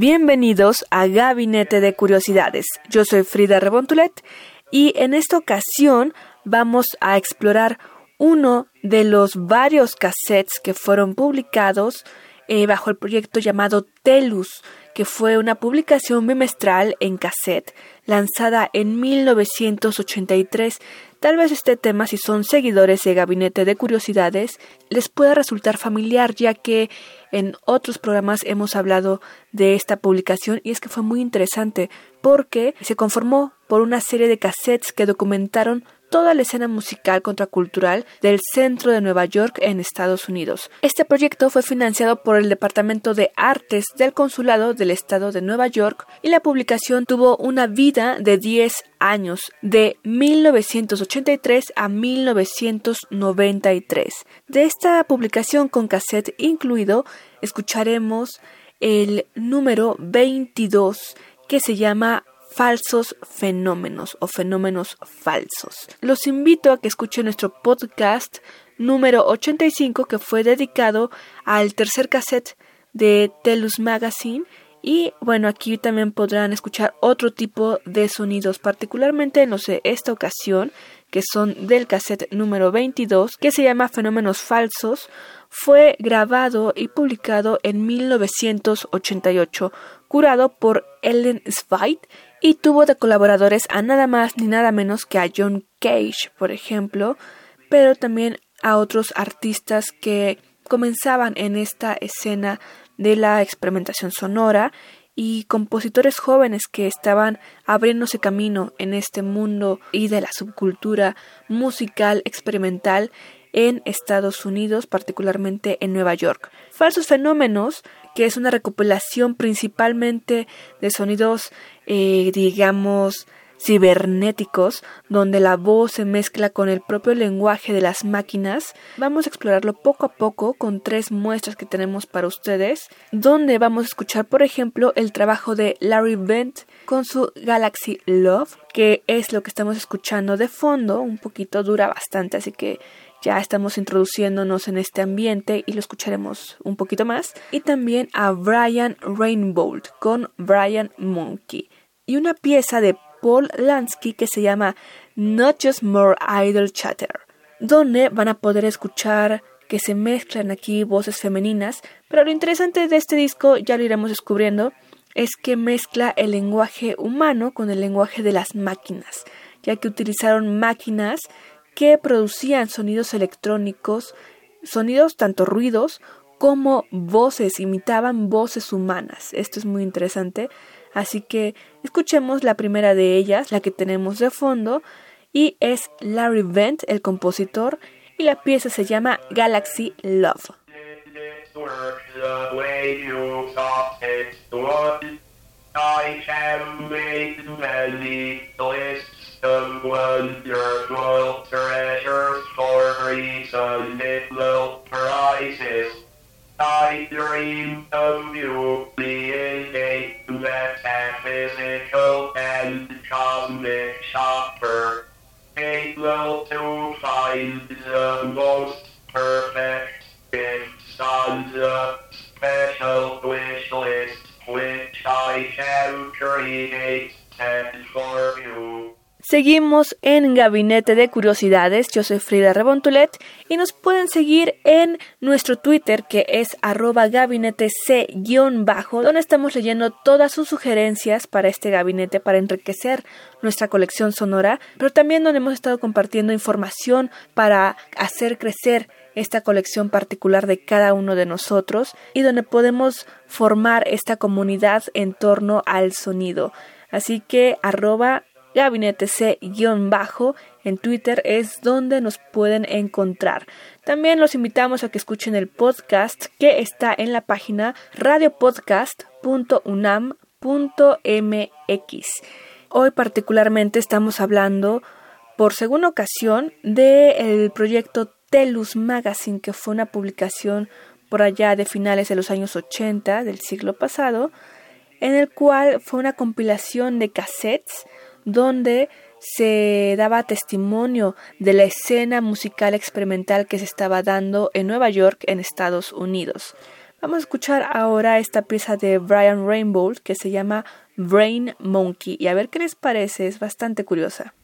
Bienvenidos a Gabinete de Curiosidades. Yo soy Frida Rebontulet y en esta ocasión vamos a explorar uno de los varios cassettes que fueron publicados eh, bajo el proyecto llamado Telus, que fue una publicación bimestral en cassette lanzada en 1983. Tal vez este tema, si son seguidores de Gabinete de Curiosidades, les pueda resultar familiar, ya que en otros programas hemos hablado de esta publicación y es que fue muy interesante porque se conformó por una serie de cassettes que documentaron toda la escena musical contracultural del centro de Nueva York en Estados Unidos. Este proyecto fue financiado por el Departamento de Artes del Consulado del Estado de Nueva York y la publicación tuvo una vida de 10 años, de 1983 a 1993. De esta publicación con cassette incluido, escucharemos el número 22 que se llama falsos fenómenos o fenómenos falsos. Los invito a que escuchen nuestro podcast número 85 que fue dedicado al tercer cassette de Telus Magazine. Y bueno, aquí también podrán escuchar otro tipo de sonidos, particularmente en los de esta ocasión, que son del cassette número 22, que se llama Fenómenos Falsos, fue grabado y publicado en 1988, curado por Ellen Svite y tuvo de colaboradores a nada más ni nada menos que a John Cage, por ejemplo, pero también a otros artistas que comenzaban en esta escena de la experimentación sonora y compositores jóvenes que estaban abriéndose camino en este mundo y de la subcultura musical experimental en Estados Unidos, particularmente en Nueva York. Falsos Fenómenos, que es una recopilación principalmente de sonidos, eh, digamos, cibernéticos, donde la voz se mezcla con el propio lenguaje de las máquinas. Vamos a explorarlo poco a poco con tres muestras que tenemos para ustedes, donde vamos a escuchar, por ejemplo, el trabajo de Larry Bent con su Galaxy Love, que es lo que estamos escuchando de fondo, un poquito dura bastante, así que ya estamos introduciéndonos en este ambiente y lo escucharemos un poquito más. Y también a Brian Rainbow con Brian Monkey. Y una pieza de Paul Lansky que se llama Not Just More Idle Chatter, donde van a poder escuchar que se mezclan aquí voces femeninas, pero lo interesante de este disco, ya lo iremos descubriendo, es que mezcla el lenguaje humano con el lenguaje de las máquinas, ya que utilizaron máquinas que producían sonidos electrónicos, sonidos tanto ruidos como voces, imitaban voces humanas. Esto es muy interesante. Así que escuchemos la primera de ellas, la que tenemos de fondo, y es Larry Vent, el compositor, y la pieza se llama Galaxy Love. Lists of wonderful treasures for reason little prizes. I dream of you being a metaphysical and cosmic shopper. Able to find the most perfect gift on the special wish list which I have created for you. Seguimos en Gabinete de Curiosidades, yo soy Frida Rebontulet y nos pueden seguir en nuestro Twitter que es arroba gabinete c-bajo, donde estamos leyendo todas sus sugerencias para este gabinete para enriquecer nuestra colección sonora, pero también donde hemos estado compartiendo información para hacer crecer esta colección particular de cada uno de nosotros y donde podemos formar esta comunidad en torno al sonido. Así que arroba gabinete C-bajo en Twitter es donde nos pueden encontrar. También los invitamos a que escuchen el podcast que está en la página radiopodcast.unam.mx. Hoy particularmente estamos hablando por segunda ocasión del proyecto Telus Magazine, que fue una publicación por allá de finales de los años 80 del siglo pasado, en el cual fue una compilación de cassettes donde se daba testimonio de la escena musical experimental que se estaba dando en Nueva York, en Estados Unidos. Vamos a escuchar ahora esta pieza de Brian Rainbow que se llama Brain Monkey y a ver qué les parece, es bastante curiosa.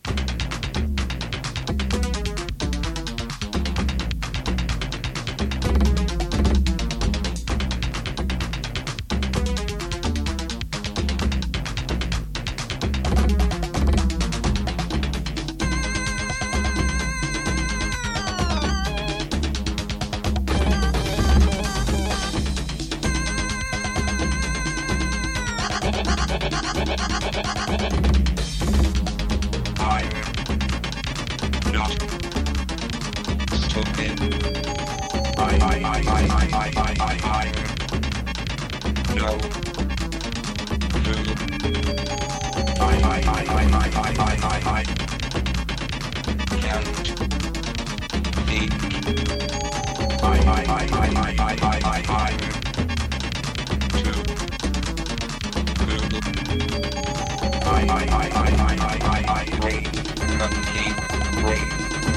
monkey, brain,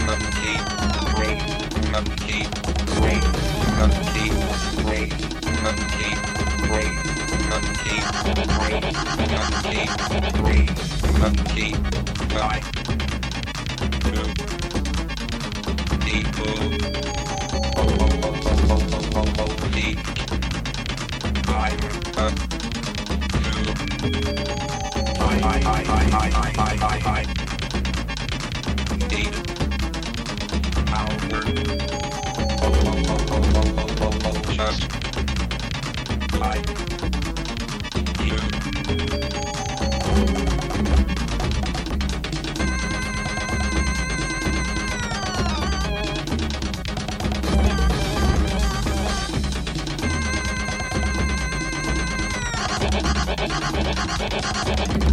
monkey, brain, monkey, brain, monkey, brain, monkey, brain, monkey, brain, monkey, brain, monkey, die. People. I'm a I, I, I, I, I, I, I, I. 頑張ってね!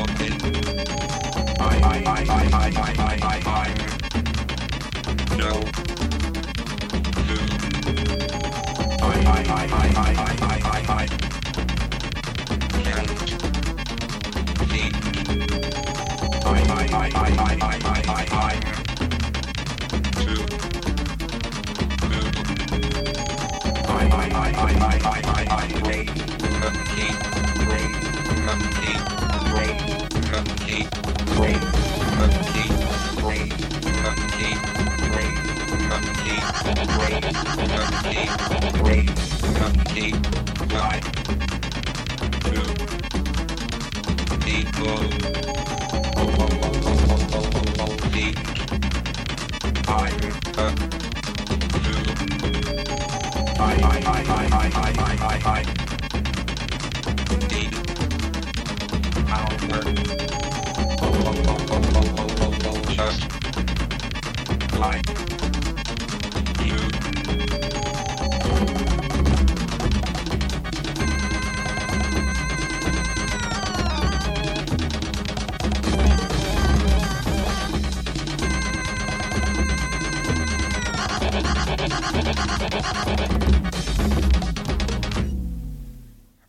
I, I, I, I, I.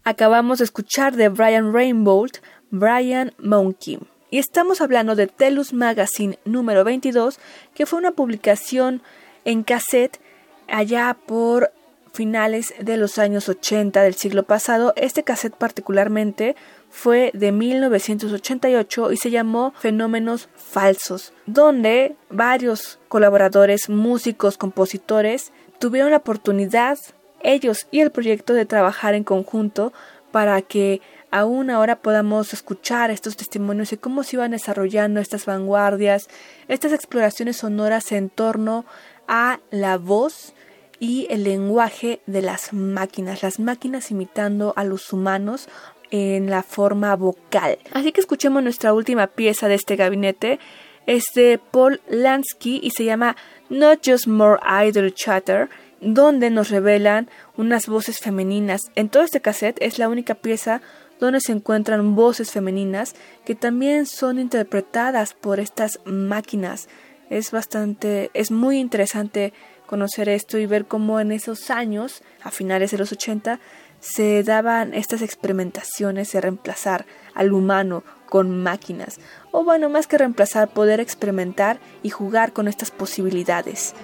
Acabamos de escuchar de Brian Rainbow, Brian Monkey. Y estamos hablando de Telus Magazine número 22, que fue una publicación en cassette allá por finales de los años 80 del siglo pasado. Este cassette particularmente fue de 1988 y se llamó Fenómenos Falsos, donde varios colaboradores, músicos, compositores tuvieron la oportunidad ellos y el proyecto de trabajar en conjunto para que aún ahora podamos escuchar estos testimonios de cómo se iban desarrollando estas vanguardias, estas exploraciones sonoras en torno a la voz y el lenguaje de las máquinas, las máquinas imitando a los humanos en la forma vocal. Así que escuchemos nuestra última pieza de este gabinete. Es de Paul Lansky y se llama Not Just More Idle Chatter donde nos revelan unas voces femeninas. En todo este cassette es la única pieza donde se encuentran voces femeninas que también son interpretadas por estas máquinas. Es bastante, es muy interesante conocer esto y ver cómo en esos años, a finales de los 80, se daban estas experimentaciones de reemplazar al humano con máquinas, o bueno, más que reemplazar, poder experimentar y jugar con estas posibilidades.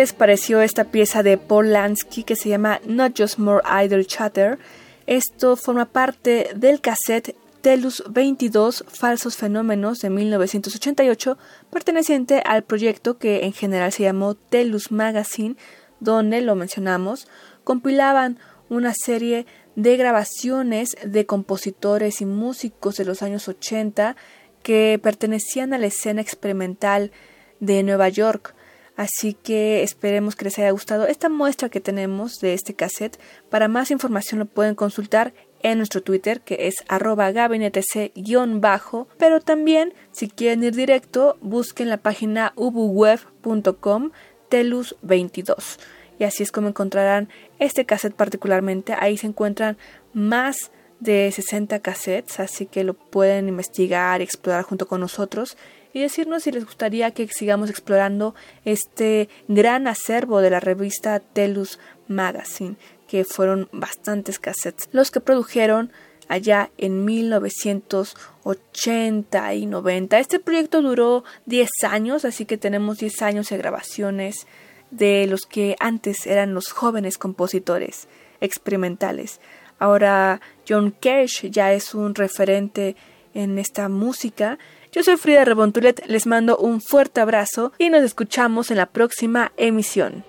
Les pareció esta pieza de Paul Lansky que se llama Not Just More Idle Chatter? Esto forma parte del cassette Telus 22 Falsos Fenómenos de 1988, perteneciente al proyecto que en general se llamó Telus Magazine, donde, lo mencionamos, compilaban una serie de grabaciones de compositores y músicos de los años 80 que pertenecían a la escena experimental de Nueva York. Así que esperemos que les haya gustado esta muestra que tenemos de este cassette. Para más información lo pueden consultar en nuestro Twitter que es arroba gabinetec-bajo, pero también si quieren ir directo busquen la página ubuweb.com telus22 y así es como encontrarán este cassette particularmente. Ahí se encuentran más de 60 cassettes, así que lo pueden investigar y explorar junto con nosotros y decirnos si les gustaría que sigamos explorando este gran acervo de la revista Telus Magazine, que fueron bastantes cassettes los que produjeron allá en 1980 y 90. Este proyecto duró 10 años, así que tenemos 10 años de grabaciones de los que antes eran los jóvenes compositores experimentales. Ahora John Cash ya es un referente en esta música yo soy Frida Rebontulet, les mando un fuerte abrazo y nos escuchamos en la próxima emisión.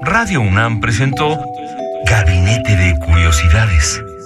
Radio UNAM presentó Gabinete de Curiosidades